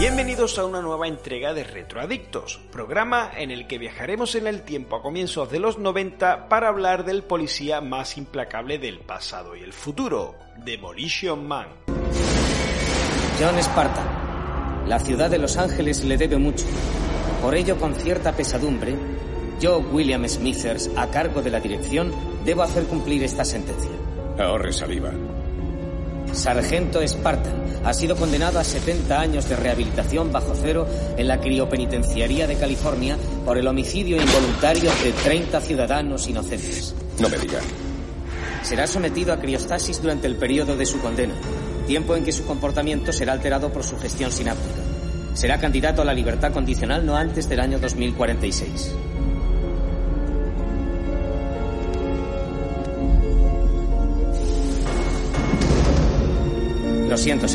Bienvenidos a una nueva entrega de Retroadictos, programa en el que viajaremos en el tiempo a comienzos de los 90 para hablar del policía más implacable del pasado y el futuro, Demolition Man. John Spartan. La ciudad de Los Ángeles le debe mucho. Por ello, con cierta pesadumbre, yo, William Smithers, a cargo de la dirección, debo hacer cumplir esta sentencia. Ahorre saliva. Sargento Spartan ha sido condenado a 70 años de rehabilitación bajo cero en la criopenitenciaría de California por el homicidio involuntario de 30 ciudadanos inocentes. No me diga. Será sometido a criostasis durante el periodo de su condena, tiempo en que su comportamiento será alterado por su gestión sináptica. Será candidato a la libertad condicional no antes del año 2046. Lo siento.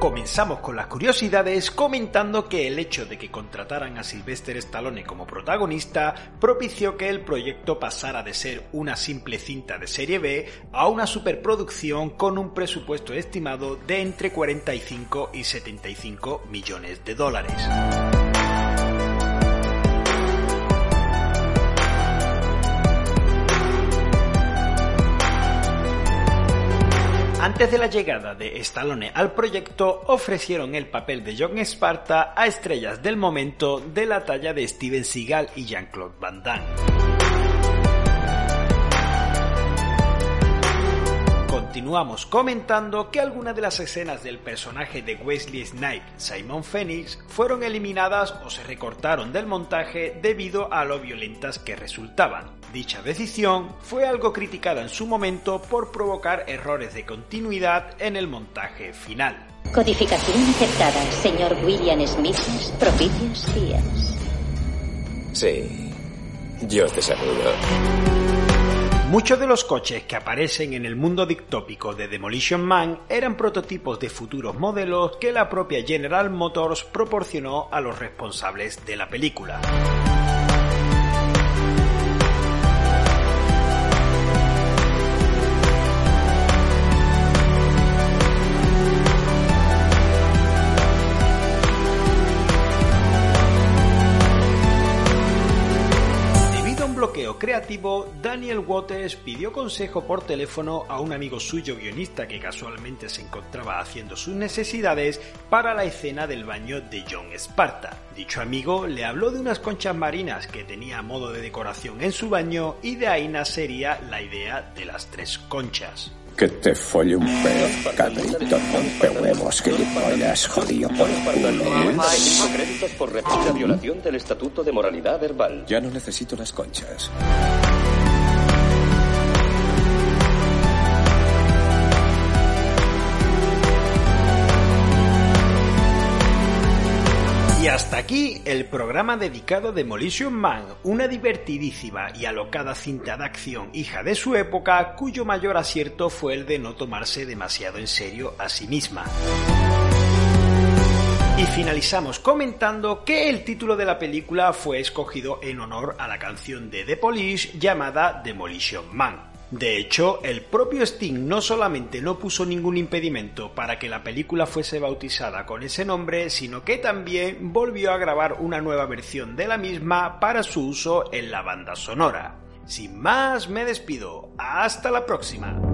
Comenzamos con las curiosidades comentando que el hecho de que contrataran a Sylvester Stallone como protagonista propició que el proyecto pasara de ser una simple cinta de serie B a una superproducción con un presupuesto estimado de entre 45 y 75 millones de dólares. Antes de la llegada de Stallone al proyecto, ofrecieron el papel de John Sparta a estrellas del momento de la talla de Steven Seagal y Jean-Claude Van Damme. Continuamos comentando que algunas de las escenas del personaje de Wesley Snipes, Simon Phoenix, fueron eliminadas o se recortaron del montaje debido a lo violentas que resultaban. Dicha decisión fue algo criticada en su momento por provocar errores de continuidad en el montaje final. Codificación aceptada, señor William Smith. Propicios días. Sí. Yo te saludo. Muchos de los coches que aparecen en el mundo dictópico de Demolition Man eran prototipos de futuros modelos que la propia General Motors proporcionó a los responsables de la película. Creativo, Daniel Waters pidió consejo por teléfono a un amigo suyo guionista que casualmente se encontraba haciendo sus necesidades para la escena del baño de John Sparta. Dicho amigo le habló de unas conchas marinas que tenía a modo de decoración en su baño y de ahí nacería la idea de las tres conchas. Que te folle un pez, cabrito, rompe huevos, que pollas, jodido por culo. créditos por repetida violación del Estatuto de Moralidad Verbal. Ya no necesito las conchas. Y hasta aquí el programa dedicado a Demolition Man, una divertidísima y alocada cinta de acción hija de su época, cuyo mayor acierto fue el de no tomarse demasiado en serio a sí misma. Y finalizamos comentando que el título de la película fue escogido en honor a la canción de The Police llamada Demolition Man. De hecho, el propio Sting no solamente no puso ningún impedimento para que la película fuese bautizada con ese nombre, sino que también volvió a grabar una nueva versión de la misma para su uso en la banda sonora. Sin más, me despido. Hasta la próxima.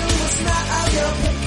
It's was not of your